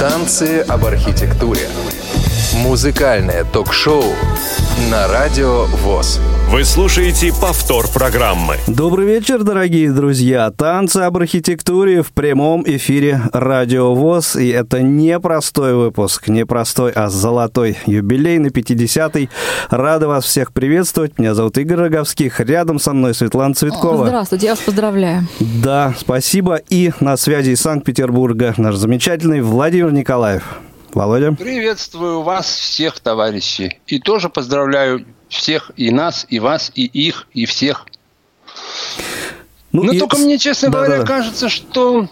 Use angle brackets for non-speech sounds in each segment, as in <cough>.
Танцы об архитектуре. Музыкальное ток-шоу на Радио ВОЗ. Вы слушаете повтор программы. Добрый вечер, дорогие друзья. Танцы об архитектуре в прямом эфире Радио ВОЗ. И это не простой выпуск, не простой, а золотой юбилейный 50-й. Рада вас всех приветствовать. Меня зовут Игорь Роговских. Рядом со мной Светлана Цветкова. Здравствуйте, я вас поздравляю. Да, спасибо. И на связи из Санкт-Петербурга наш замечательный Владимир Николаев. Володя. Приветствую вас всех, товарищи. И тоже поздравляю всех, и нас, и вас, и их, и всех. Ну, Но и... только мне, честно да, говоря, да. кажется, что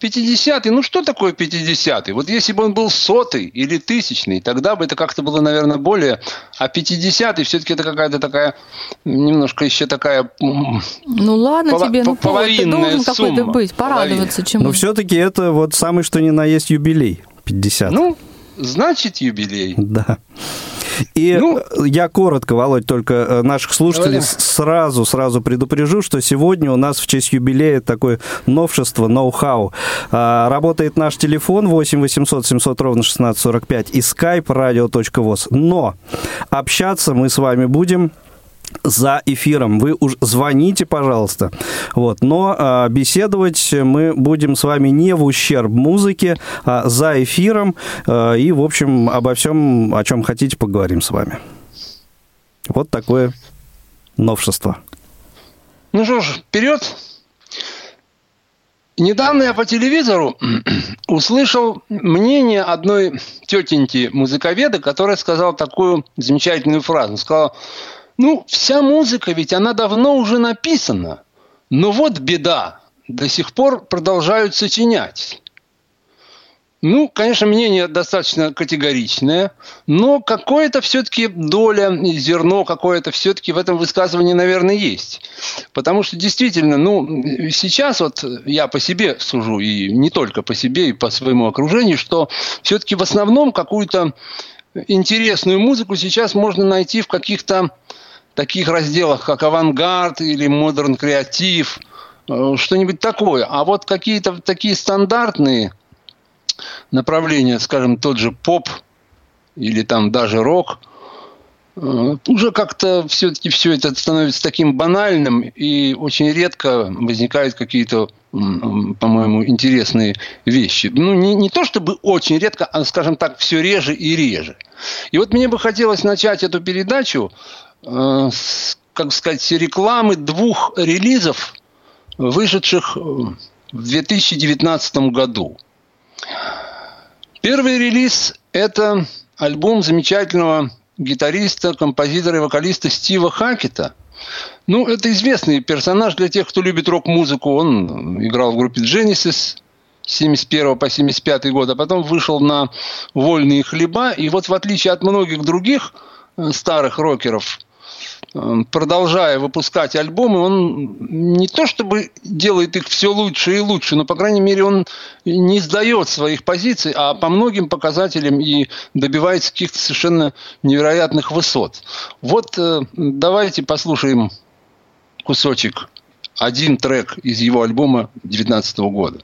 50-й, ну что такое 50-й? Вот если бы он был сотый или тысячный, тогда бы это как-то было, наверное, более... А 50-й все-таки это какая-то такая, немножко еще такая... Ну ладно пол... тебе, ну ты должен какой-то быть, порадоваться чему. Но все-таки это вот самый что ни на есть юбилей, 50. Ну, значит юбилей. Да. И ну, я коротко, Володь, только э, наших слушателей давай. сразу, сразу предупрежу, что сегодня у нас в честь юбилея такое новшество, ноу-хау. А, работает наш телефон 8 800 700 ровно 1645 и skype radio.voz. Но общаться мы с вами будем за эфиром. Вы уж звоните, пожалуйста. Вот. Но а, беседовать мы будем с вами не в ущерб музыке, а за эфиром. А, и, в общем, обо всем, о чем хотите, поговорим с вами. Вот такое новшество. Ну что ж, вперед! Недавно я по телевизору <clears throat> услышал мнение одной тетеньки музыковеда, которая сказала такую замечательную фразу. Сказала, ну, вся музыка ведь она давно уже написана. Но вот беда, до сих пор продолжают сочинять. Ну, конечно, мнение достаточно категоричное, но какое-то все-таки доля, зерно какое-то все-таки в этом высказывании, наверное, есть. Потому что действительно, ну, сейчас вот я по себе сужу, и не только по себе, и по своему окружению, что все-таки в основном какую-то интересную музыку сейчас можно найти в каких-то таких разделах, как авангард или модерн креатив, э, что-нибудь такое. А вот какие-то такие стандартные направления, скажем, тот же поп или там даже рок, э, уже как-то все-таки все это становится таким банальным, и очень редко возникают какие-то, по-моему, интересные вещи. Ну, не, не то чтобы очень редко, а, скажем так, все реже и реже. И вот мне бы хотелось начать эту передачу как сказать, рекламы двух релизов, вышедших в 2019 году. Первый релиз – это альбом замечательного гитариста, композитора и вокалиста Стива Хакета. Ну, это известный персонаж для тех, кто любит рок-музыку. Он играл в группе Genesis с 71 по 75 год, а потом вышел на вольные хлеба. И вот в отличие от многих других э, старых рокеров – продолжая выпускать альбомы, он не то чтобы делает их все лучше и лучше, но, по крайней мере, он не сдает своих позиций, а по многим показателям и добивается каких-то совершенно невероятных высот. Вот э, давайте послушаем кусочек, один трек из его альбома 2019 года.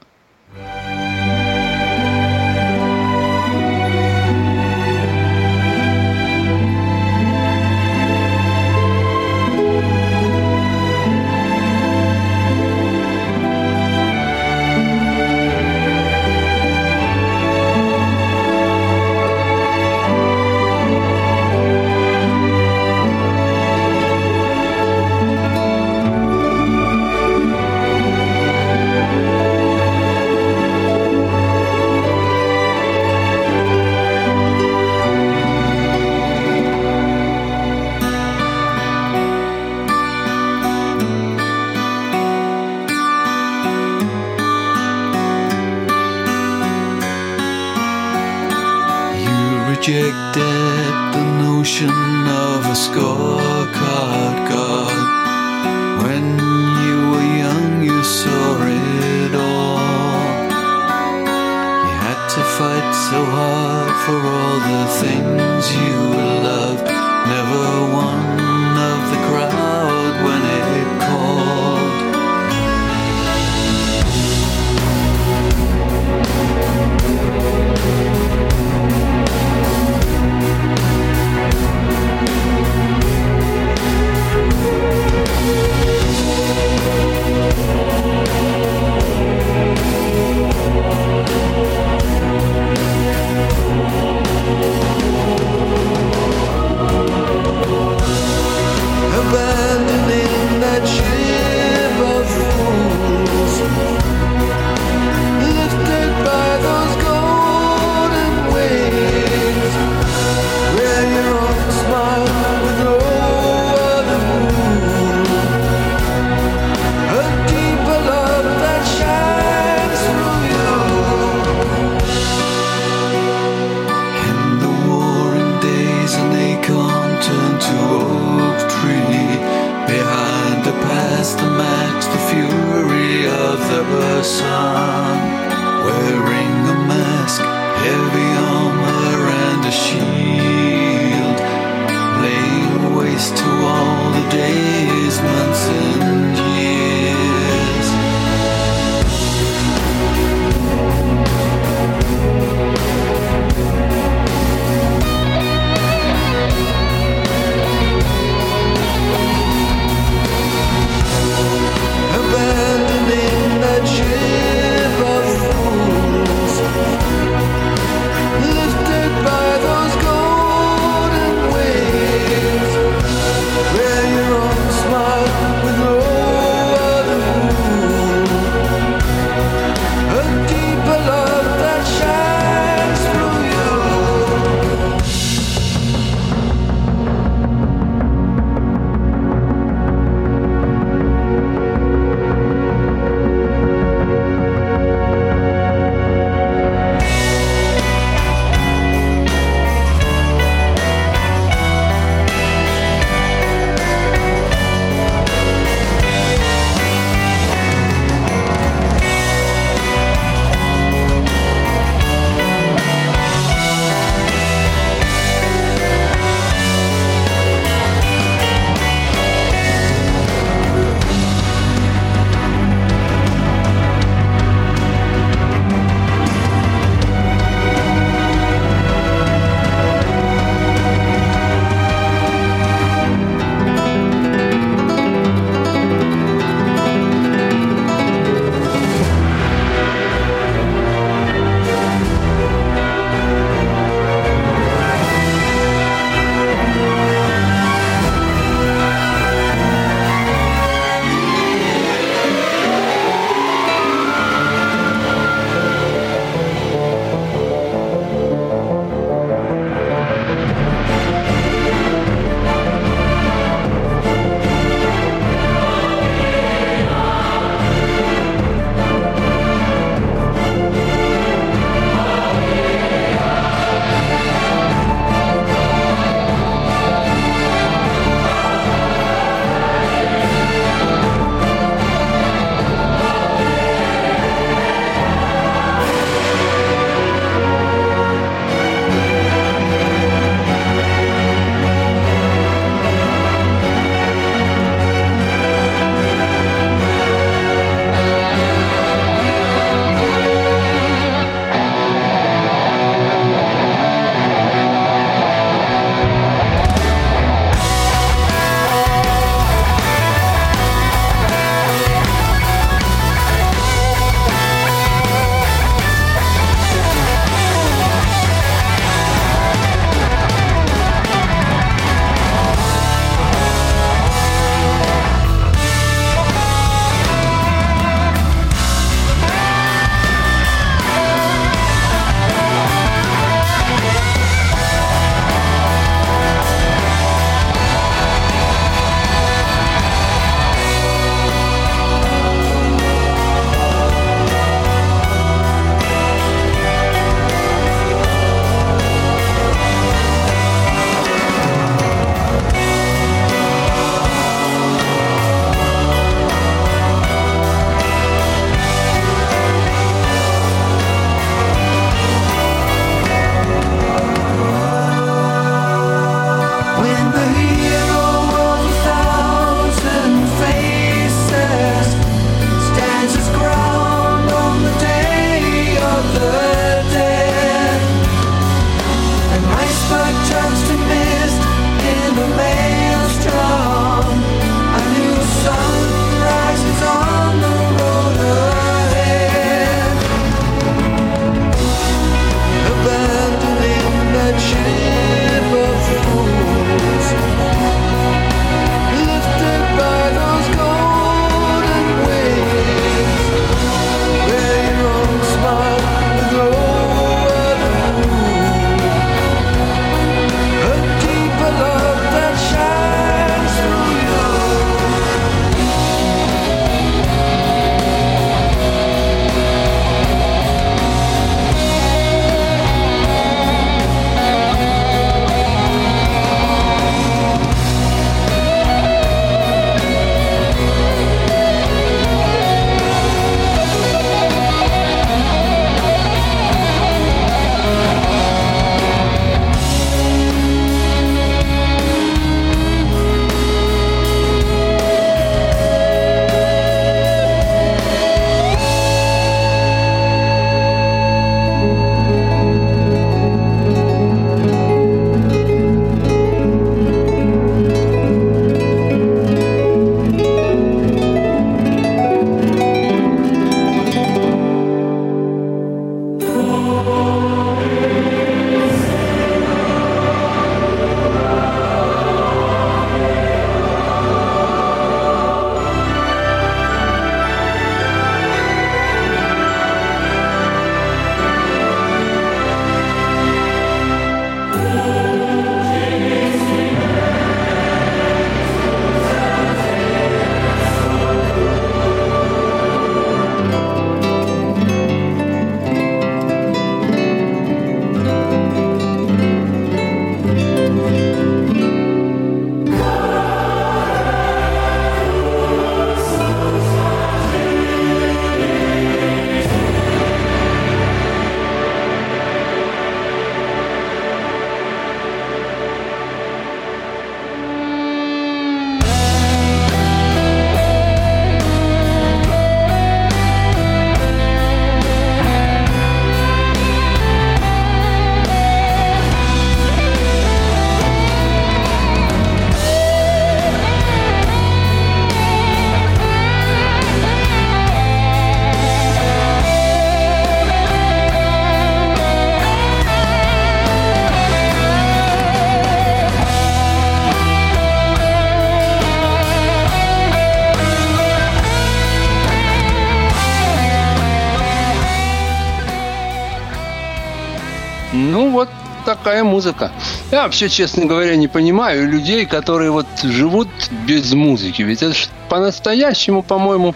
Такая музыка. Я вообще, честно говоря, не понимаю людей, которые вот живут без музыки. Ведь это по-настоящему, по-моему,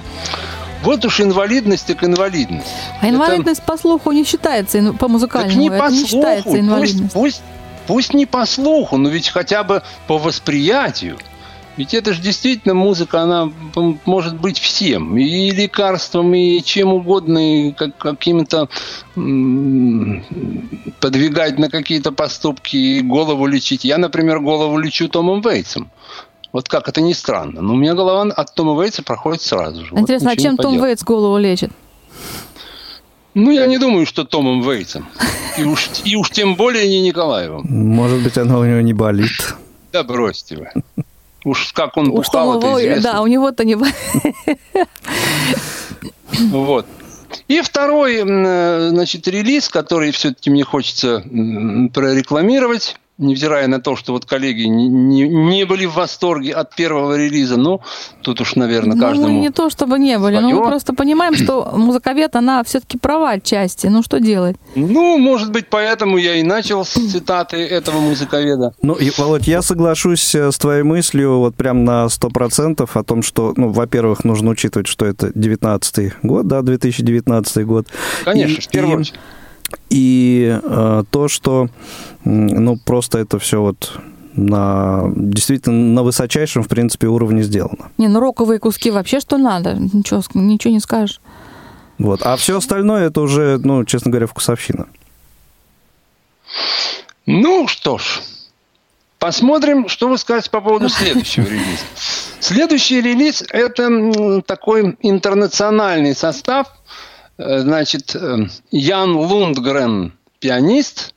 вот уж инвалидность так инвалидность. А инвалидность это... по слуху не считается, по музыкальному. Так не по это слуху. не считается инвалидность. Пусть, пусть, пусть не по слуху, но ведь хотя бы по восприятию. Ведь это же действительно музыка, она может быть всем. И лекарством, и чем угодно, и как, каким-то подвигать на какие-то поступки, и голову лечить. Я, например, голову лечу Томом Вейтсом. Вот как это ни странно. Но у меня голова от Тома Вейтса проходит сразу же. Интересно, вот а чем Том Вейтс голову лечит? Ну, я не думаю, что Томом Вейтсом. И уж, и уж тем более не Николаевым. Может быть, она у него не болит. Да бросьте вы. Уж как он бухал, это известно. Да, у него-то не... Вот. И второй, э, значит, релиз, который все-таки мне хочется прорекламировать, невзирая на то, что вот коллеги не, не, не были в восторге от первого релиза, ну, тут уж, наверное, каждому... Ну, не то, чтобы не были, но мы просто понимаем, что <clears throat> музыковед, она все-таки права отчасти, ну, что делать? Ну, может быть, поэтому я и начал с цитаты этого музыковеда. Ну, и, Володь, я соглашусь э, с твоей мыслью вот прям на 100% о том, что, ну, во-первых, нужно учитывать, что это 19 год, да, 2019 год. Конечно, и, в первую очередь. И э, то, что, ну, просто это все вот на действительно на высочайшем, в принципе, уровне сделано. Не, ну роковые куски вообще что надо, ничего, ничего не скажешь. Вот. А все остальное это уже, ну, честно говоря, вкусовщина. Ну что ж, посмотрим, что вы скажете по поводу <laughs> следующего релиза. Следующий релиз – это такой интернациональный состав – значит, э, Ян Лундгрен – пианист,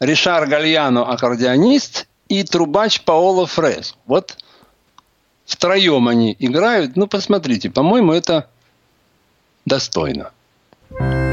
Ришар Гальяно – аккордеонист и трубач Паоло Фрес. Вот втроем они играют. Ну, посмотрите, по-моему, это достойно. Bye.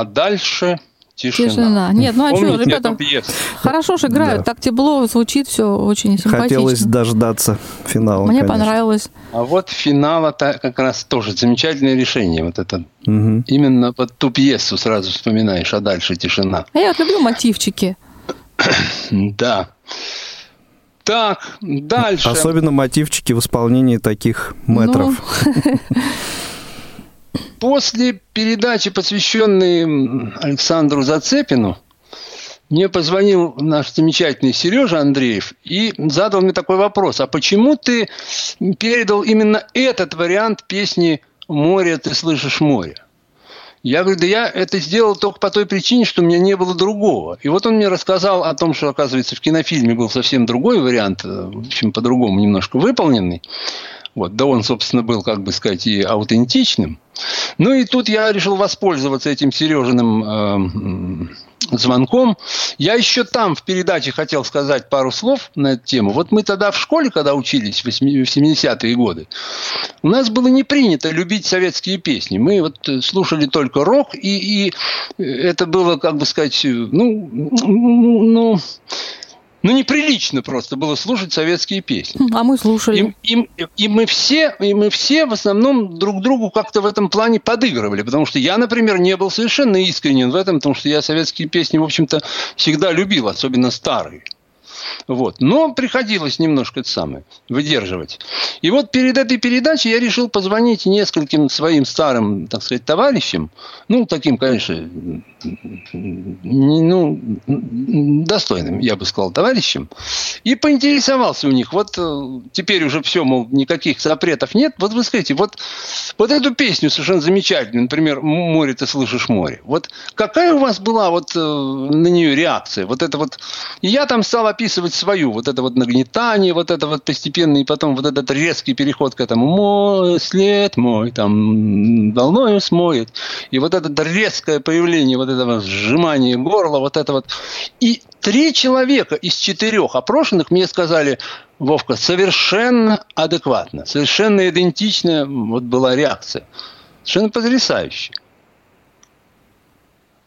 А дальше Тишина. Тишина. Нет, ну а что, ребята, хорошо же играют, Да. так тепло звучит, все очень симпатично. Хотелось дождаться финала. Мне конечно. понравилось. А вот финал это как раз тоже замечательное решение. Вот это Мгм. именно под ту пьесу сразу вспоминаешь, а дальше тишина. А я вот люблю мотивчики. <clears throat> Да. Так, дальше. Особенно мотивчики в исполнении таких метров. Ну, <laughs> После передачи, посвященной Александру Зацепину, мне позвонил наш замечательный Сережа Андреев и задал мне такой вопрос. А почему ты передал именно этот вариант песни «Море, ты слышишь море»? Я говорю, да я это сделал только по той причине, что у меня не было другого. И вот он мне рассказал о том, что, оказывается, в кинофильме был совсем другой вариант, э, в общем, по-другому немножко выполненный. Вот, да он, собственно, был, как бы сказать, и аутентичным. Ну и тут я решил воспользоваться этим Сережиным э, звонком. Я еще там в передаче хотел сказать пару слов на эту тему. Вот мы тогда в школе, когда учились в 80- в 70-е годы, у нас было не принято любить советские песни. Мы вот слушали только рок, и, и это было, как бы сказать, э, ну, ну, ну, неприлично просто было слушать советские песни. а мы слушали. И, и- и мы все, и мы все в основном друг другу как-то в этом плане подыгрывали, потому что я, например, не был совершенно искренен в этом, потому что я советские песни, в общем-то, всегда любил, особенно старые. Вот. Но приходилось немножко это самое, выдерживать. И вот перед этой передачей я решил позвонить нескольким своим старым, так сказать, товарищам, ну, таким, конечно, не- ну, достойным, я бы сказал, товарищам, и поинтересовался у них, вот э, теперь уже все, мол, никаких запретов нет, вот вы скажите, вот, вот эту песню совершенно замечательную, например, «Море, ты слышишь море», вот какая у вас была вот э, на нее реакция, вот это вот, я там стал описывать свою, вот это вот нагнетание, вот это вот постепенный, потом вот этот резкий переход к этому, мой след мой, там, волною смоет, и вот это резкое появление вот этого сжимания горла, вот это вот, и три человека из четырех опрошенных мне сказали, Вовка, совершенно адекватно, совершенно идентичная вот была реакция. Совершенно потрясающе.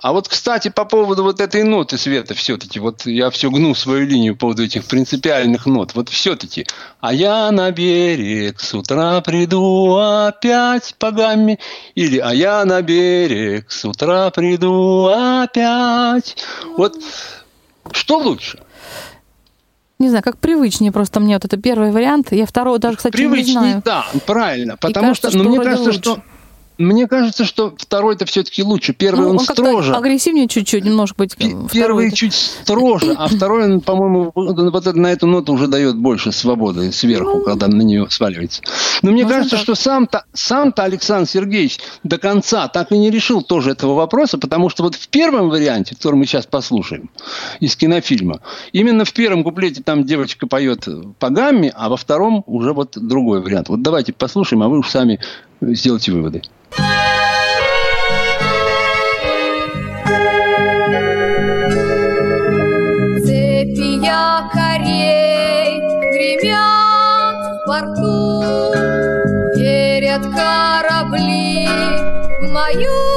А вот, кстати, по поводу вот этой ноты, Света, все-таки, вот я все гну свою линию по поводу этих принципиальных нот. Вот все-таки, а я на берег с утра приду опять по гамме. Или, а я на берег с утра приду опять. Вот что лучше? Не знаю, как привычнее просто мне вот это первый вариант. Я второго даже, кстати, не Привычнее, знаю. да, правильно. Потому кажется, что, ну, что мне кажется, лучше. что мне кажется, что второй-то все-таки лучше. Первый Ну, он, он строже. агрессивнее чуть-чуть, немножко быть. Первый чуть строже, а второй, по-моему, вот на эту ноту уже дает больше свободы сверху, когда на нее сваливается. Но мне Можно кажется, так. что сам-то, сам-то Александр Сергеевич до конца так и не решил тоже этого вопроса, потому что вот в первом варианте, который мы сейчас послушаем из кинофильма, именно в первом куплете там девочка поет по гамме, а во втором уже вот другой вариант. Вот давайте послушаем, а вы уж сами сделайте выводы. Цепи якорей гремят в порту, Верят корабли в мою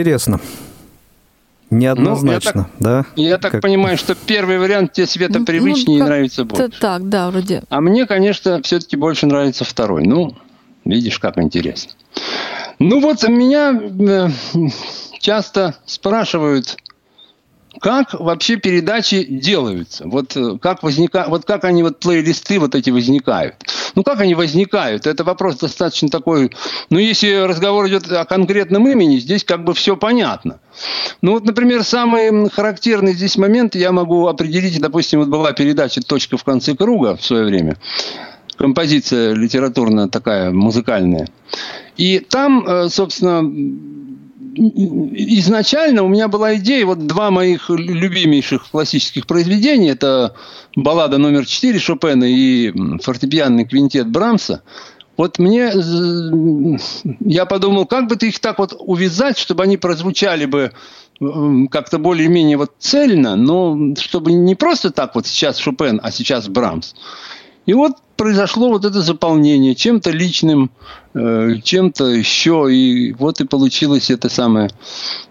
Интересно. Неоднозначно, ну, я так, да? Я так как... понимаю, что первый вариант тебе света ну, привычнее ну, и нравится больше. Так, да, вроде. А мне, конечно, все-таки больше нравится второй. Ну, видишь, как интересно. Ну вот меня э, часто спрашивают, как вообще передачи делаются? Вот э, как возника... вот как они вот плейлисты вот эти возникают? Ну как они возникают? Это вопрос достаточно такой. Ну если разговор идет о конкретном имени, здесь как бы все понятно. Ну вот, например, самый характерный здесь момент я могу определить. Допустим, вот была передача "Точка в конце круга" в свое время композиция литературная такая, музыкальная. И там, э, собственно, изначально у меня была идея, вот два моих любимейших классических произведения, это баллада номер 4 Шопена и фортепианный квинтет Брамса. Вот мне, я подумал, как бы ты их так вот увязать, чтобы они прозвучали бы как-то более-менее вот цельно, но чтобы не просто так вот сейчас Шопен, а сейчас Брамс. И вот произошло вот это заполнение чем-то личным, э, чем-то еще, и вот и получилось это самое.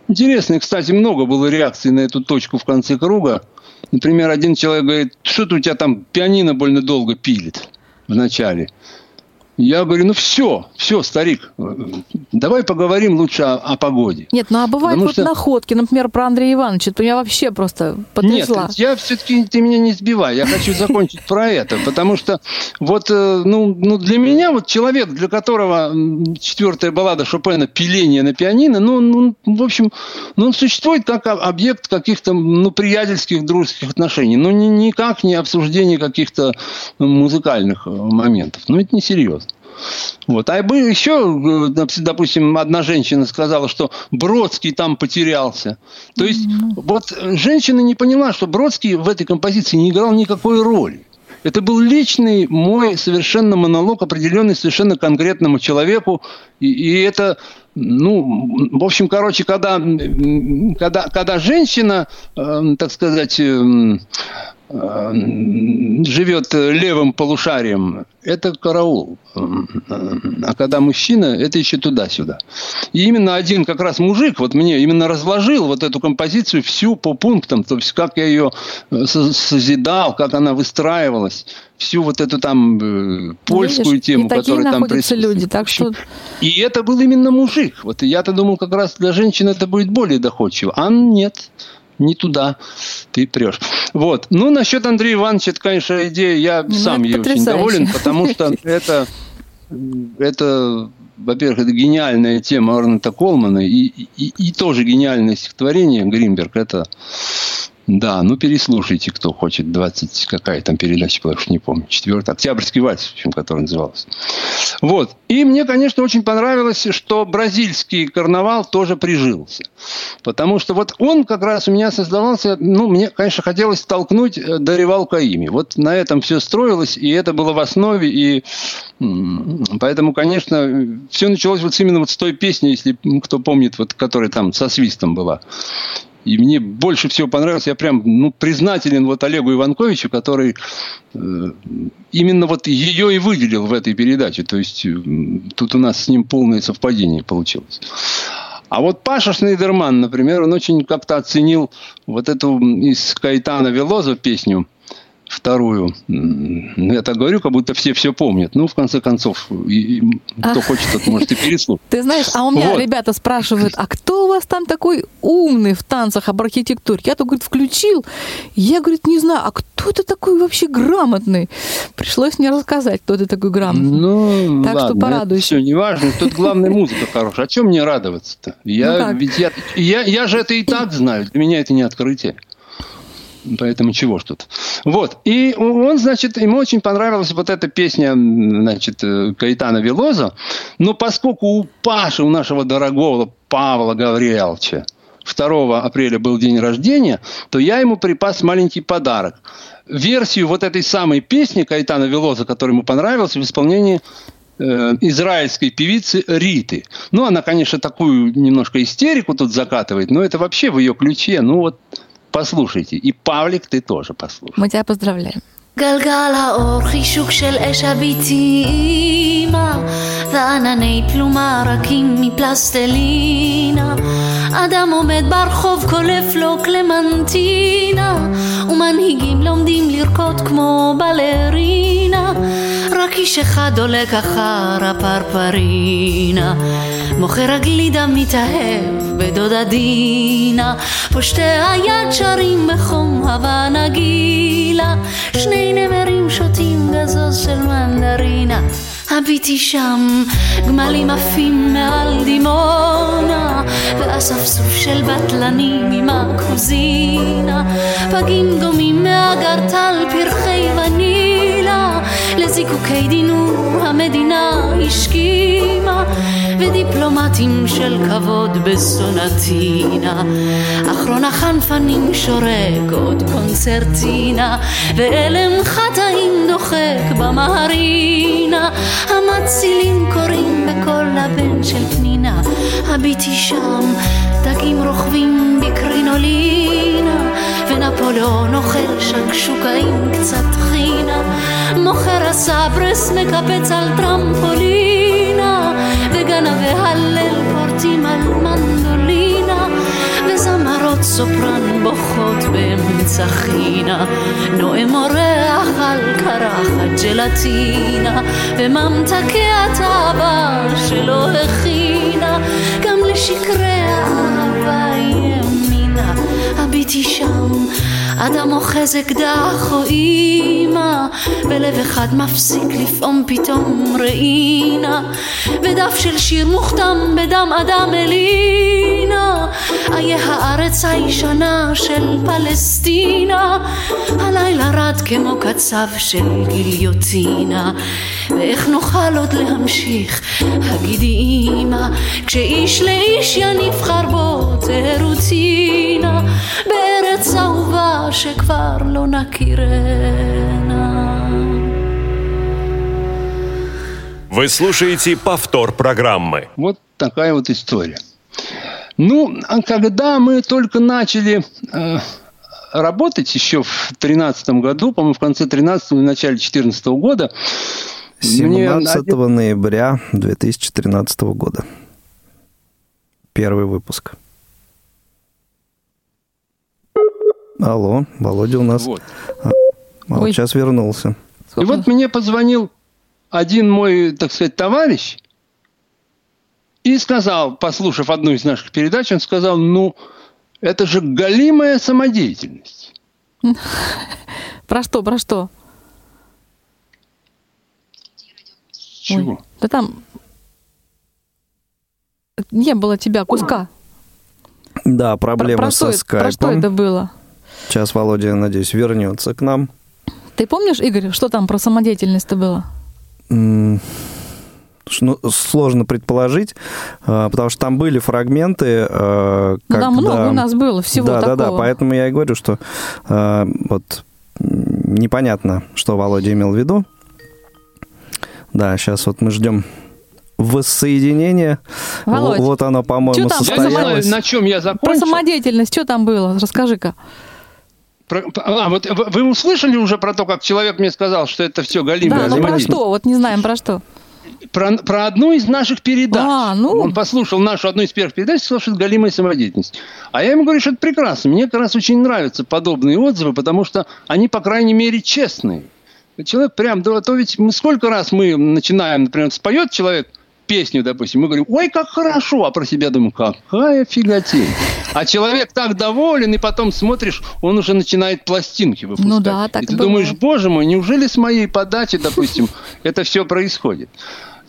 Интересно, кстати, много было реакций на эту точку в конце круга. Например, один человек говорит, что-то у тебя там пианино больно долго пилит в начале. Я говорю, ну все, все, старик, давай поговорим лучше о, о погоде. Нет, ну а бывают Потому вот что- находки, например, про Андрея Ивановича, то я вообще просто потрясла. Нет, я все-таки ты меня не сбивай. Я хочу закончить про это, потому что вот э, ну, ну для меня вот человек, для которого четвертая баллада Шопена "Пиление на пианино", ну, ну в общем, ну, он существует как об- объект каких-то ну приятельских дружеских отношений, но ни- никак не обсуждение каких-то музыкальных э, моментов. Ну это несерьезно. Вот. А еще, э, доп- допустим, одна женщина сказала, что Бродский там потерялся. То есть, вот э, женщина не поняла, что Бродский в этой композиции не играл никакой роли. Это был личный мой совершенно монолог, определенный совершенно конкретному человеку. И, и это, ну, в общем, короче, когда, когда, когда женщина, э, так сказать, эм, э, живет левым полушарием, это караул. А когда мужчина, это еще туда-сюда. И именно один как раз мужик вот мне именно разложил вот эту композицию всю по пунктам, то есть как я ее э, со- созидал, как она выстраивалась, всю вот эту там э, польскую Ну, Видишь, тему, и которая там присутствует. люди, так что- И это был именно мужик. Вот я-то думал, как раз для женщин это будет более доходчиво. А нет не туда ты прешь. Вот. Ну, насчет Андрея Ивановича, это, конечно, идея, я Ну, сам это ей очень потрясающе. доволен, потому что <laughs> это, это во-первых, это гениальная тема Арнольда Колмана и, и, и тоже гениальное стихотворение Гринберг. Это да, ну переслушайте, кто хочет. 20, какая там передача была, не помню. Четвертая. Октябрьский вальс, в общем, который назывался. Вот. И мне, конечно, очень понравилось, что бразильский карнавал тоже прижился. Потому что вот он как раз у меня создавался, ну, мне, конечно, хотелось толкнуть э, Даривал Каими. Вот на этом все строилось, и это было в основе, и поэтому, конечно, все началось вот именно вот с той песни, если кто помнит, вот, которая там со свистом была. И мне больше всего понравилось, я прям ну, признателен вот Олегу Иванковичу, который э, именно вот ее и выделил в этой передаче. То есть э, тут у нас с ним полное совпадение получилось. А вот Паша Шнейдерман, например, он очень как-то оценил вот эту из Кайтана Велоза песню вторую. Ну, Я так говорю, как будто все все помнят. Ну, в конце концов, и- и кто хочет, тот может и переслушать. Ты знаешь, а у меня Вот. ребята спрашивают, а кто у вас там такой умный в танцах об архитектуре? Я-то, говорит, включил. Я, говорит, не знаю, а кто это такой вообще грамотный? Пришлось мне рассказать, кто ты такой грамотный. Ну, Так что ладно, порадуйся. все, неважно. Тут главная музыка хорошая. О чем мне радоваться-то? Я, Ну ведь я, я, я же это и так знаю. Для меня это не открытие. Поэтому чего ж тут. Вот. И он, значит, ему очень понравилась вот эта песня, значит, э, Каэтана Велоза. Но поскольку у Паши, у нашего дорогого Павла Гавриловича, 2 апреля был день рождения, то я ему припас маленький подарок. Версию вот этой самой песни Каэтана Велоза, которая ему понравилась, в исполнении э, израильской певицы Риты. Ну, она, конечно, такую немножко истерику тут закатывает, но это вообще в ее ключе. Ну, вот послушайте. И Павлик, ты тоже послушай. Мы тебя поздравляем. גלגל האור חישוק של אש הביתי אימא וענני פלומה רכים מפלסטלינה. אדם עומד ברחוב קולף לו קלמנטינה ומנהיגים לומדים לרקוד כמו בלרינה. רק איש אחד דולק אחר הפרפרינה. מוכר הגלידה מתאהב בדודה דינה פושטי היד שרים בחום הווה שני נמרים שותים גזוז של מנדרינה. הביטי שם גמלים עפים מעל דימונה ואספסוף של בטלנים עם הקוזינה. פגים דומים מאגרטל פרחי ונילה לזיקוקי דינור המדינה השכימה ודיפלומטים של כבוד בסונטינה אחרון החנפנים שורק עוד קונצרטינה ואלם חטאים דוחק במהרינה. המצילים קוראים בקול לבן של פנינה הביטי שם דגים רוכבים בקרינולינה ונפוליאון אוכל שקשוקה עם קצת חינה מוכר הסברס מקפץ על טרמפולינה וגנבי הלל פורטים על מנדולינה וזמרות סופרן בוכות באמצע חינה. נואם אורח על קרחת ג'לטינה וממתקי התאווה שלא הכינה. גם לשקרי האהבה ימינה הביטי שם אדם אוחז אקדח או אימא ולב אחד מפסיק לפעום פתאום ראינה ודף של שיר מוכתם בדם אדם אלינה. איה הארץ הישנה של פלסטינה. הלילה רד כמו קצב של גיליוטינה. ואיך נוכל עוד להמשיך? הגידי אימא כשאיש לאיש יניף חרבות רוטינה בארץ אהובה שכבר לא נכירנה Вы слушаете повтор программы. Вот такая вот история. Ну, а когда мы только начали э, работать еще в тринадцатом году, по-моему, в конце 13 и начале 14 года, мне 17 ноября 2013 года. Первый выпуск. Алло, Володя у нас. Вот. А, вот сейчас вернулся. И вот мне позвонил один мой, так сказать, товарищ и сказал, послушав одну из наших передач, он сказал, ну, это же галимая самодеятельность. <laughs> Про что, про что? Чего? Ой, да там не было тебя куска. Да, Про, проблема про со что, это- про что скайпом. это было? Сейчас Володя, надеюсь, вернется к нам. Ты помнишь, Игорь, что там про самодеятельность-то было? Ну, сложно предположить, а, потому что там были фрагменты, а, когда... там много у нас было всего да, такого. да, да, поэтому я и говорю, что а, вот непонятно, что Володя имел в виду. Да, сейчас вот мы ждем воссоединения. Володь, вот оно, по-моему, там Я не знаю, состоялось. на чем я Про закончил. самодеятельность, что там было? Расскажи-ка. Про- а, вот вы услышали уже про то, как человек мне сказал, что это все галимая Да, ну про что? Вот не знаем про что. Про, про одну из наших передач. А, ну. Он послушал нашу одну из первых передач и сказал, что это галимая самодеятельность. А я ему говорю, что это прекрасно. Мне как раз очень нравятся подобные отзывы, потому что они, по крайней мере, честные. Человек прям, да, то ведь мы сколько раз мы начинаем, например, споет человек песню, допустим, мы говорим, ой, как хорошо, а про себя думаем, какая фиготень. А человек так доволен, и потом смотришь, он уже начинает пластинки выпускать. Ну да, так и ты бывает. думаешь, боже мой, неужели с моей подачи, допустим, это все происходит?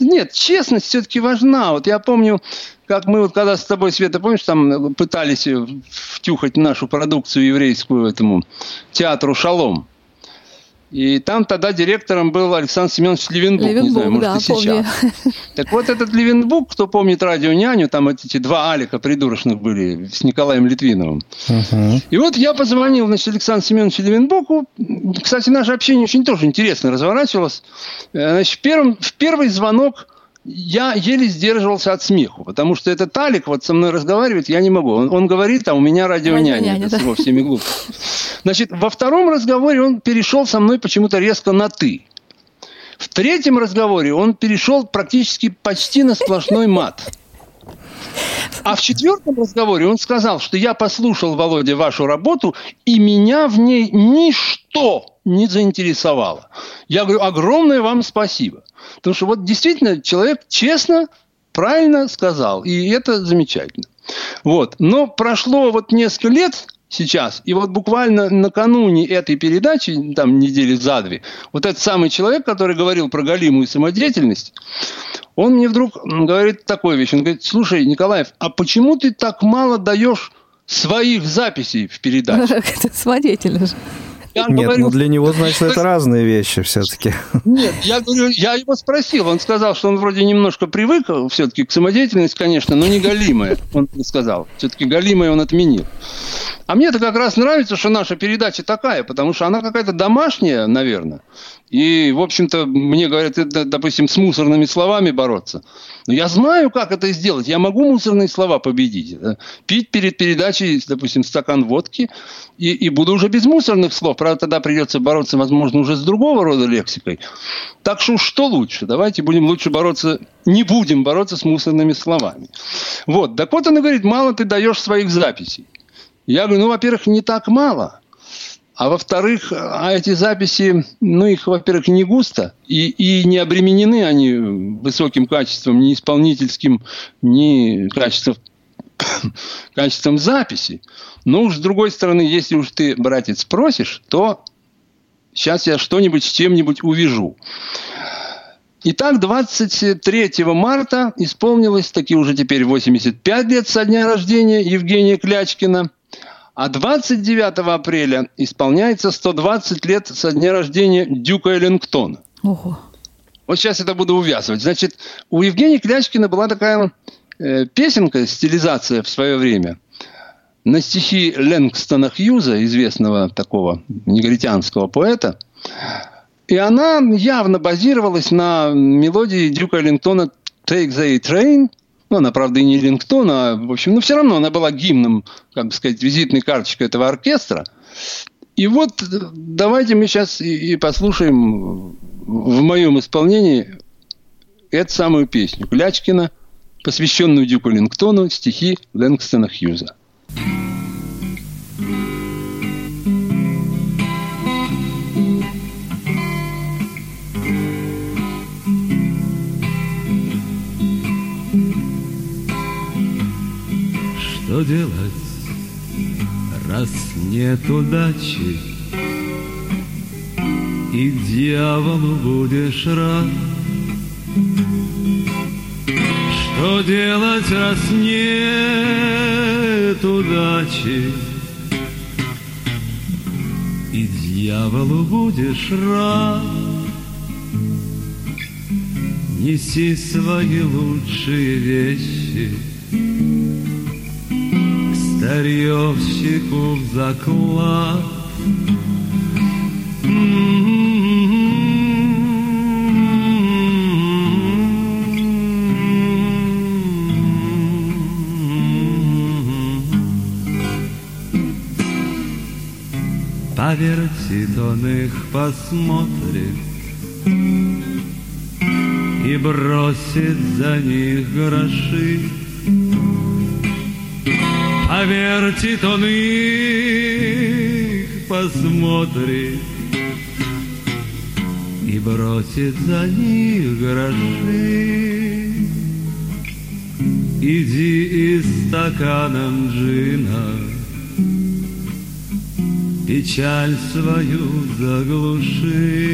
Нет, честность все-таки важна. Вот я помню, как мы вот когда с тобой, Света, помнишь, там пытались втюхать нашу продукцию еврейскую этому театру «Шалом». И там тогда директором был Александр Семенович Левенбук. не Левенбук, знаю, может, да, и сейчас. помню. Так вот этот Левенбук, кто помнит радио «Няню», там эти два Алика придурочных были с Николаем Литвиновым. Мгм. И вот я позвонил, значит, Александру Семеновичу Левенбуку. Кстати, наше общение очень тоже интересно разворачивалось. Э, Значит, в, первом, в первый звонок я еле сдерживался от смеху, потому что этот Алик вот со мной разговаривает, я не могу. Он, он говорит, а у меня радионяня, Радионяня, это да. со всеми глупостями. Значит, во втором разговоре он перешел со мной почему-то резко на «ты». В третьем разговоре он перешел практически почти на сплошной мат. А в четвертом разговоре он сказал, что я послушал, Володя, вашу работу, и меня в ней ничто не заинтересовало. Я говорю, огромное вам спасибо. Потому что вот действительно человек честно, правильно сказал. И это замечательно. Вот. Но прошло вот несколько лет сейчас, и вот буквально накануне этой передачи, там недели за две, вот этот самый человек, который говорил про галимую самодеятельность, он мне вдруг говорит такую вещь. Он говорит, слушай, Николаев, а почему ты так мало даешь своих записей в передаче? <laughs> Это самодеятельно же. Я Нет, говорю, ну для него, <laughs> значит, это разные вещи все-таки. Нет, я говорю, я его спросил, он сказал, что он вроде немножко привык все-таки к самодеятельности, конечно, но не галимая, <laughs> он сказал. Все-таки галимая он отменил. А мне это как раз нравится, что наша передача такая, потому что она какая-то домашняя, наверное. И, в общем-то, мне говорят, это, допустим, с мусорными словами бороться. Но я знаю, как это сделать. Я могу мусорные слова победить. Да. Пить перед передачей, допустим, стакан водки, и, и буду уже без мусорных слов. Правда, тогда придется бороться, возможно, уже с другого рода лексикой. Так что что лучше? Давайте будем лучше бороться, не будем бороться с мусорными словами. Вот. Так вот, она говорит, мало ты даешь своих записей. Я говорю, ну, во-первых, не так мало. А во-вторых, а эти записи, ну, их, во-первых, не густо, и, и не обременены они высоким качеством, ни исполнительским, ни качеством, <coughs> качеством записи. Но уж с другой стороны, если уж ты, братец, просишь, то сейчас я что-нибудь с чем-нибудь увижу. Итак, 23 марта исполнилось таки уже теперь 85 лет со дня рождения Евгения Клячкина. А 29 апреля исполняется 120 лет со дня рождения Дюка Эллингтона. Ого. Вот сейчас это буду увязывать. Значит, у Евгения Клячкина была такая э, песенка, стилизация в свое время на стихи Ленгстона Хьюза, известного такого негритянского поэта. И она явно базировалась на мелодии Дюка Эллингтона «Take the Train», ну, она, правда, и не Лингтон, а, в общем, но все равно она была гимном, как бы сказать, визитной карточкой этого оркестра. И вот э, давайте мы сейчас и, и послушаем в моем исполнении эту самую песню Клячкина, посвященную Дюку Лингтону, стихи Лэнгстона Хьюза. Что делать, раз нет удачи? И дьяволу будешь рад. Что делать, раз нет удачи? И дьяволу будешь рад. Неси свои лучшие вещи старьевщику в заклад. Повертит он их, посмотрит И бросит за них гроши Повертит он их, посмотрит И бросит за них гроши. Иди и стаканом джина Печаль свою заглуши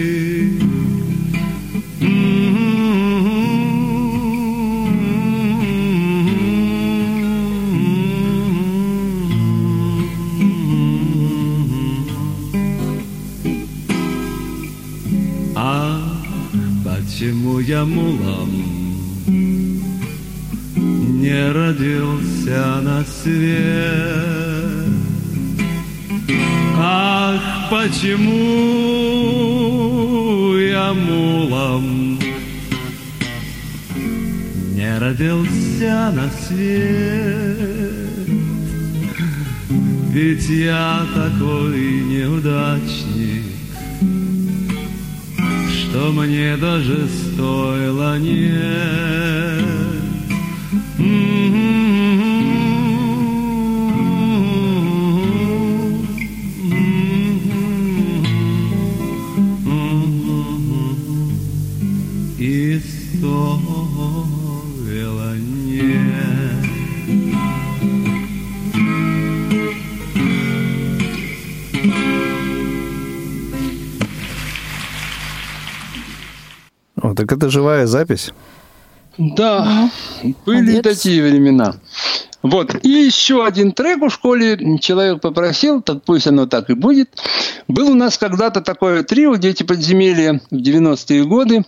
я мулам не родился на свет? Ах, почему я мулом родился на свет. Ведь я такой неудачник, что мне даже стоило нет. Так это живая запись. Да, <laughs> были молодец. такие времена. Вот, и еще один трек в школе человек попросил, так пусть оно так и будет. Был у нас когда-то такое трио «Дети подземелья» в 90-е годы.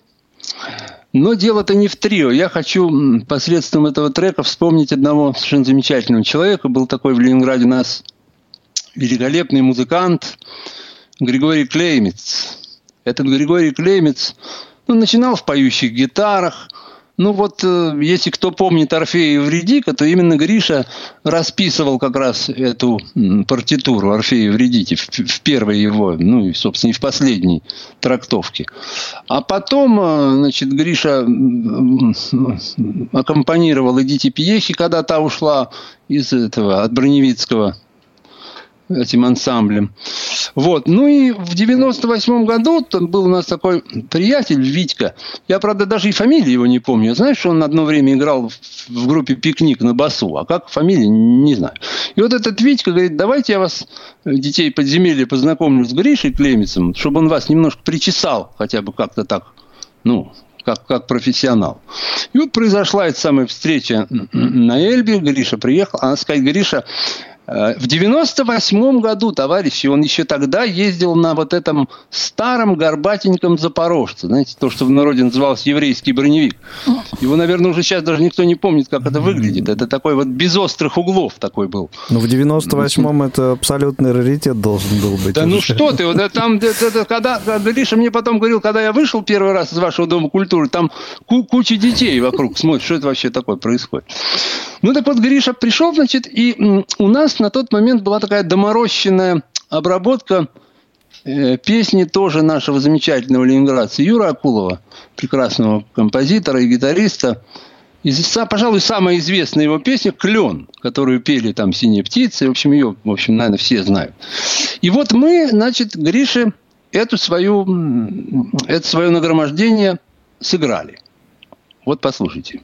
Но дело-то не в трио. Я хочу посредством этого трека вспомнить одного совершенно замечательного человека. Был такой в Ленинграде у нас великолепный музыкант Григорий Клеймец. Этот Григорий Клеймец ну, начинал в поющих гитарах. Ну вот, э, если кто помнит Орфея и Евредика, то именно Гриша расписывал как раз эту партитуру Орфея и в, в первой его, ну и, собственно, и в последней трактовке. А потом, э, значит, Гриша аккомпанировал Эдите Пьехи, когда та ушла из этого, от Броневицкого этим ансамблем. Вот. Ну и в 98 году там был у нас такой приятель Витька. Я, правда, даже и фамилии его не помню. Знаешь, он одно время играл в- группе «Пикник» на басу. А как фамилия, не знаю. И вот этот Витька говорит, давайте я вас, э, детей подземелья, познакомлю с Гришей Клемицем, чтобы он вас немножко причесал, хотя бы как-то так, ну, как, как профессионал. И вот произошла эта самая встреча на Эльбе. Гриша приехал. Она сказать, Гриша, в 98 году, товарищи, он еще тогда ездил на вот этом старом горбатеньком Запорожце. Знаете, то, что в народе называлось еврейский броневик. Его, наверное, уже сейчас даже никто не помнит, как это выглядит. Это такой вот без острых углов такой был. Ну, в 98-м это абсолютный раритет должен был быть. Да ну что ты, вот там, это- когда, Гриша мне потом говорил, когда я вышел первый раз из вашего дома культуры, там ку- куча детей вокруг смотрят, что это вообще такое происходит. Ну так вот Гриша пришел, значит, и у нас на тот момент была такая доморощенная обработка э, песни тоже нашего замечательного ленинградца Юра Акулова, прекрасного композитора и гитариста. И, са- пожалуй, самая известная его песня «Клен», которую пели там «Синие птицы». В общем, ее, в общем, наверное, все знают. И вот мы, значит, Грише эту свою, это свое нагромождение сыграли. Вот послушайте.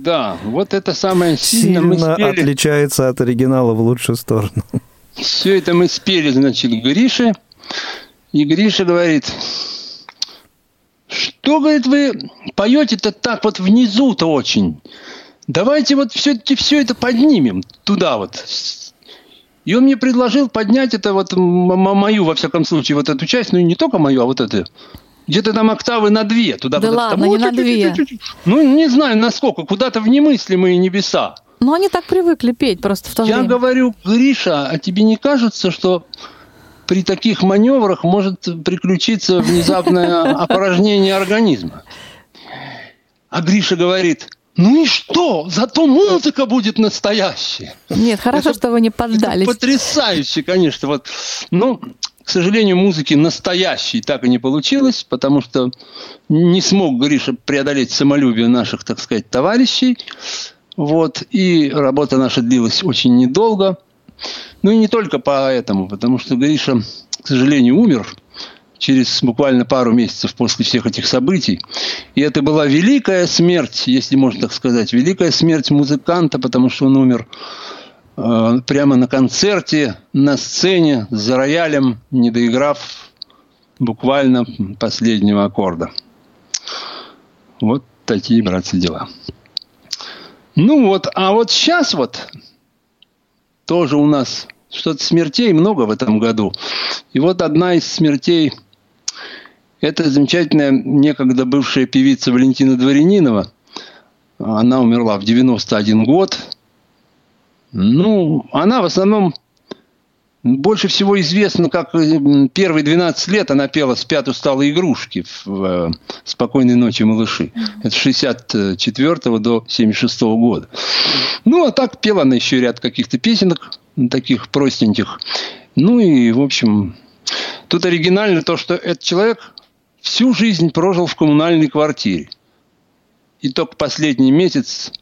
Да, вот это самое сильно мы Сильно спели. отличается от оригинала в лучшую сторону. Все это мы спели, значит, Грише. И Гриша говорит, что, говорит, вы поете-то так вот внизу-то очень. Давайте вот все-таки все это поднимем туда вот. И он мне предложил поднять это вот мою, во всяком случае, вот эту часть, ну не только мою, а вот это. Где-то там октавы на две. Туда Да ладно, там, не на две. Ну, не знаю, насколько. Куда-то в немыслимые небеса. Но они так привыкли петь просто в то Я время. говорю, Гриша, а тебе не кажется, что при таких маневрах может приключиться внезапное <laughs> опорожнение организма? А Гриша говорит, ну и что? Зато музыка будет настоящая. Нет, хорошо, Это- что вы не Это поддались. потрясающе, конечно. Вот. Но, к сожалению, музыки настоящей так и не получилось, потому что не смог Гриша преодолеть самолюбие наших, так сказать, товарищей. Вот. И работа наша длилась очень недолго. Ну и не только поэтому, потому что Гриша, к сожалению, умер через буквально пару месяцев после всех этих событий. И это была великая смерть, если можно так сказать, великая смерть музыканта, потому что он умер прямо на концерте, на сцене, за роялем, не доиграв буквально последнего аккорда. Вот такие, братцы, дела. Ну вот, а вот сейчас вот тоже у нас что-то смертей много в этом году. И вот одна из смертей – это замечательная некогда бывшая певица Валентина Дворянинова. Она умерла в 91 год. Ну, она в основном больше всего известна, как э, первые 12 лет она пела «Спят усталые игрушки» в э, «Спокойной ночи, малыши». Это с 64 до 76 года. Ну, а так пела она еще ряд каких-то песенок, таких простеньких. Ну и, в общем, тут оригинально то, что этот человек всю жизнь прожил в коммунальной квартире. И только последний месяц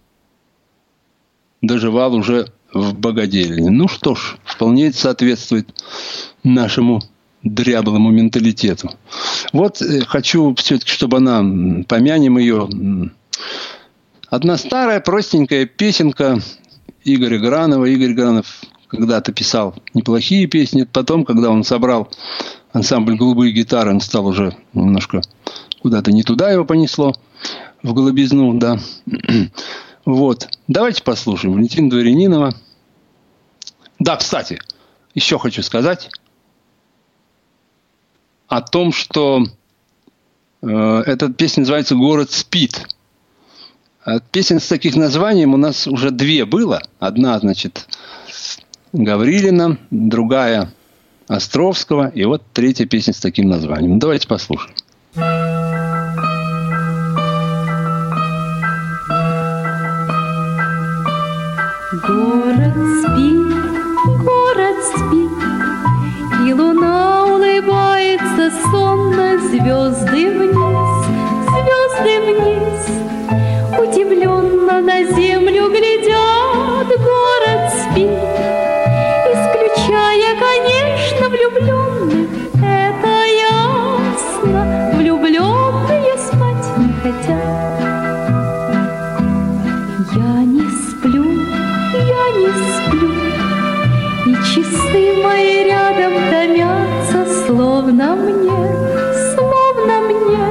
доживал уже в богадельне. Ну что ж, вполне соответствует нашему дряблому менталитету. Вот э, хочу все-таки, чтобы она, помянем ее, одна старая простенькая песенка Игоря Гранова. Игорь Гранов когда-то писал неплохие песни. Потом, когда он собрал ансамбль «Голубые гитары», он стал уже немножко куда-то не туда его понесло, в голубизну, да. Вот. Давайте послушаем Валентина Дворянинова. Да, кстати, еще хочу сказать о том, что э, эта песня называется «Город спит». А Песен с таких названием у нас уже две было. Одна, значит, Гаврилина, другая Островского, и вот третья песня с таким названием. Давайте послушаем. Город спит, город спит, И луна улыбается сонно, Звезды вниз, звезды вниз, Удивленно на землю глядят, словно мне, словно мне.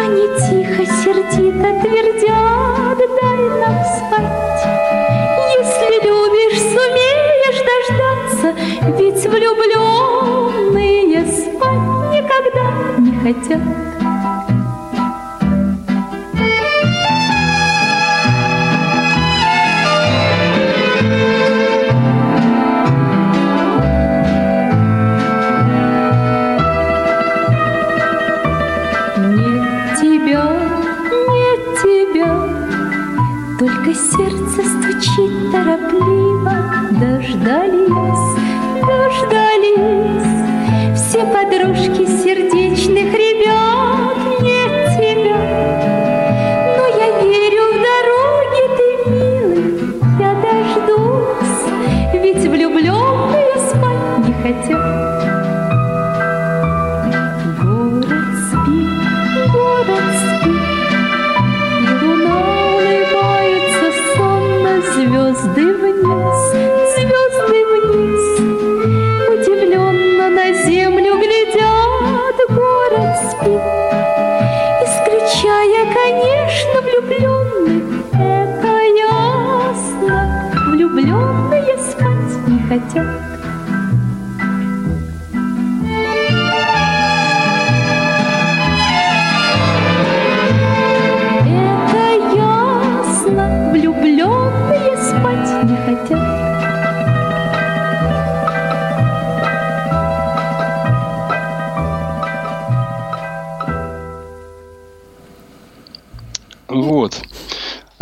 Они тихо, сердито твердят, дай нам спать. Если любишь, сумеешь дождаться, ведь влюбленные спать никогда не хотят.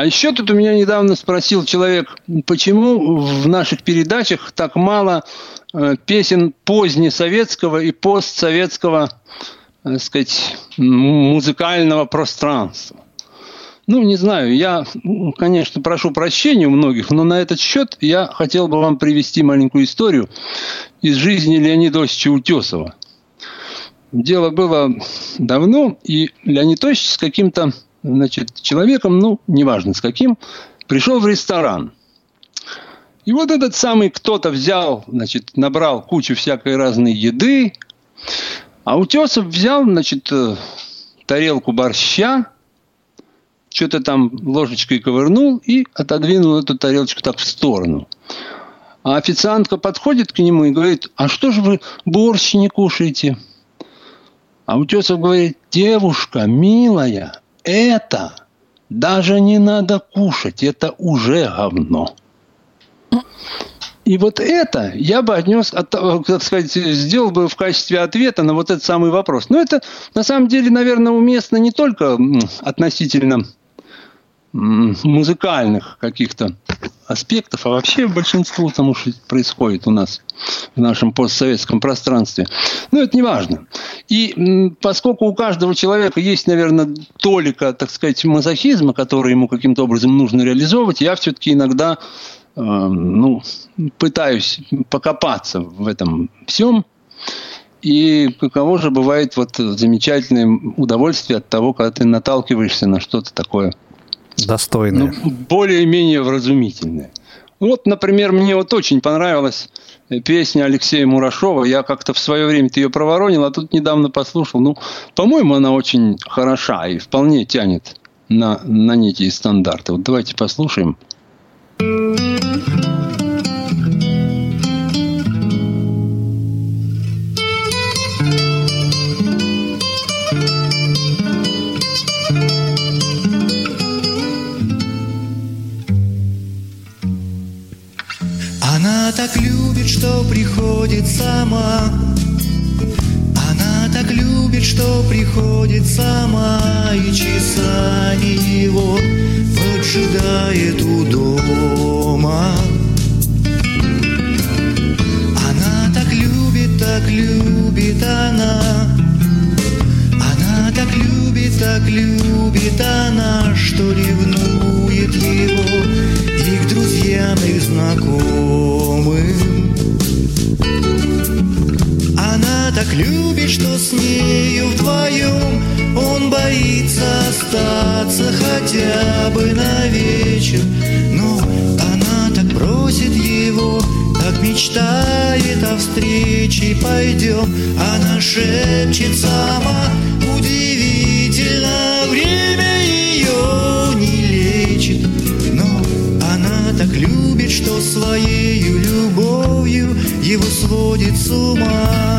Еще тут у меня недавно спросил человек, почему в наших передачах так мало э, песен позднесоветского и постсоветского, так сказать, м- музыкального пространства. Ну, не знаю, я, конечно, прошу прощения у многих, но на этот счет я хотел бы вам привести маленькую историю из жизни Леонида Осича Утесова. Дело было давно, и Леонид Осич с каким-то значит, человеком, ну, неважно с каким, пришел в ресторан. И вот этот самый кто-то взял, значит, набрал кучу всякой разной еды, а Утесов взял, значит, э, тарелку борща, что-то там ложечкой ковырнул и отодвинул эту тарелочку так в сторону. А официантка подходит к нему и говорит, а что же вы борщ не кушаете? А Утесов говорит, девушка, милая, это даже не надо кушать, это уже говно. И вот это я бы отнес, так сказать, сделал бы в качестве ответа на вот этот самый вопрос. Но это на самом деле, наверное, уместно не только относительно музыкальных каких-то аспектов, а вообще большинство тому, что происходит у нас в нашем постсоветском пространстве. Но это не важно. И поскольку у каждого человека есть, наверное, толика, так сказать, мазохизма, который ему каким-то образом нужно реализовывать, я все-таки иногда э, ну, пытаюсь покопаться в этом всем. И каково же бывает вот замечательное удовольствие от того, когда ты наталкиваешься на что-то такое Достойные. ну, более-менее вразумительное. Вот, например, мне вот очень понравилась песня Алексея Мурашова. Я как-то в свое время ее проворонил, а тут недавно послушал. Ну, по-моему, она очень хороша и вполне тянет на, на некие стандарты. Вот давайте послушаем. Что приходит сама. Она так любит, что приходит сама и часами его поджидает у дома. Она так любит, так любит она. Она так любит, так любит она, что ревнует его и к друзьям, и знакомым. Так любит, что с нею вдвоем Он боится остаться хотя бы на вечер. Но она так просит его, так мечтает о встрече Пойдем, она шепчет сама Удивительно, время ее не лечит. Но она так любит, что своею любовью его сводит с ума.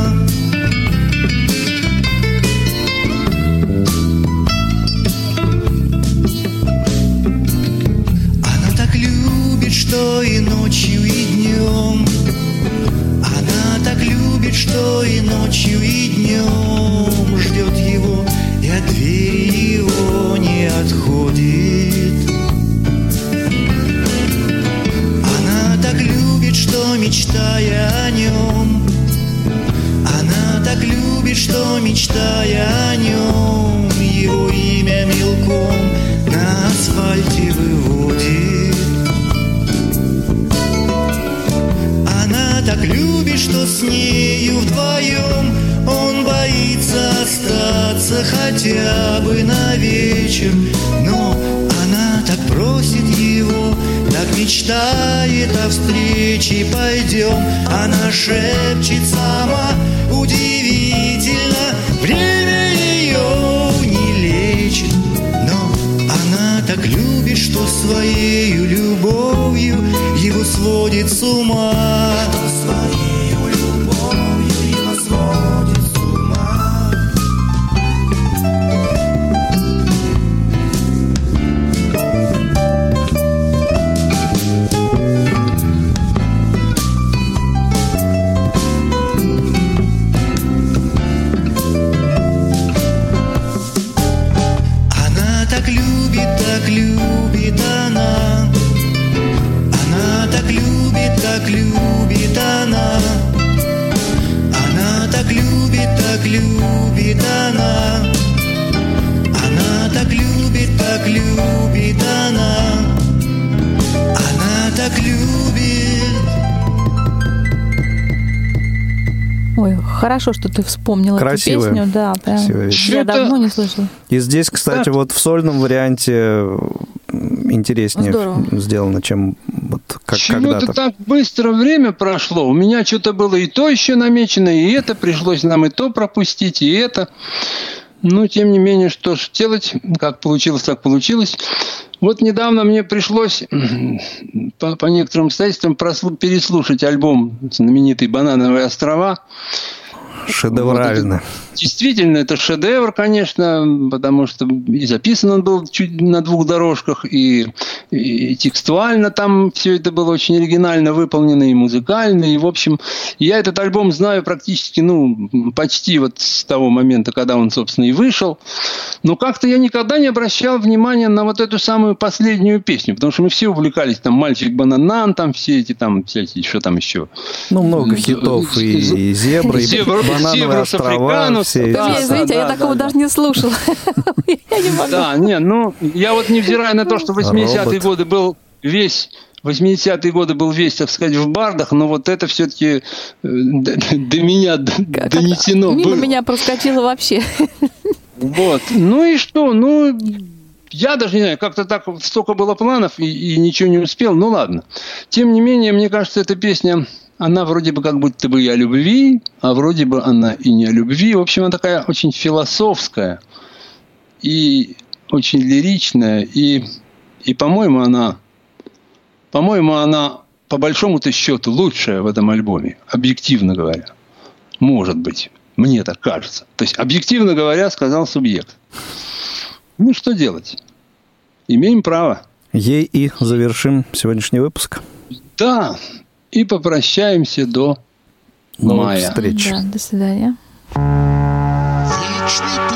Мечтая о нем, его имя мелком на асфальте выводит. Она так любит, что с нею вдвоем Он боится остаться хотя бы на вечер. Но она так просит его, так мечтает о встрече Пойдем, она шепчет сама Удивительно, что своей любовью его сводит с ума. Своею хорошо, что ты вспомнил Красивая. эту песню. Да, прям. Я давно не слышала. И здесь, кстати, Да. вот в сольном варианте интереснее Здорово. сделано, чем вот как Чего-то когда-то. так быстро время прошло. У меня что-то было и то еще намечено, и это пришлось нам и то пропустить, и это. Но, тем не менее, что ж делать, как получилось, так получилось. Вот недавно мне пришлось <clears throat> по, по некоторым обстоятельствам прослу- переслушать альбом знаменитый «Банановые острова». Шедеврально. Действительно, это шедевр, конечно, потому что и записан он был чуть на двух дорожках, и, и текстуально там все это было очень оригинально выполнено, и музыкально, и, в общем, я этот альбом знаю практически, ну, почти вот с того момента, когда он, собственно, и вышел. Но как-то я никогда не обращал внимания на вот эту самую последнюю песню, потому что мы все увлекались, там, «Мальчик Бананан», там, все эти, там, всякие, что там еще. Ну, много хитов. И, и «Зебра», и Зебра- «Банановые «Зебрус острова». африканус», Все да, извините, а я да, такого да, даже. <laughs> Я не могу. Да, не, ну, я вот невзирая на то, что 80-е Робот. годы был весь 80-е годы был весь, так сказать, в бардах, но вот это все-таки до, до меня донесено Мимо было. меня проскочило вообще. Вот. Ну и что? Ну, я даже не знаю, как-то так столько было планов и, и ничего не успел. Ну ладно. Тем не менее, мне кажется, эта песня, она вроде бы как будто бы и о любви, а вроде бы она и не о любви. В общем, она такая очень философская и очень лиричная. И, и по-моему, она, по-моему, она по большому-то счету лучшая в этом альбоме, объективно говоря. Может быть. Мне так кажется. То есть, объективно говоря, сказал субъект. Ну, что делать? Имеем право. Ей и завершим сегодняшний выпуск. Да. И попрощаемся до Новых мая. встреч. Да, до свидания. Вечный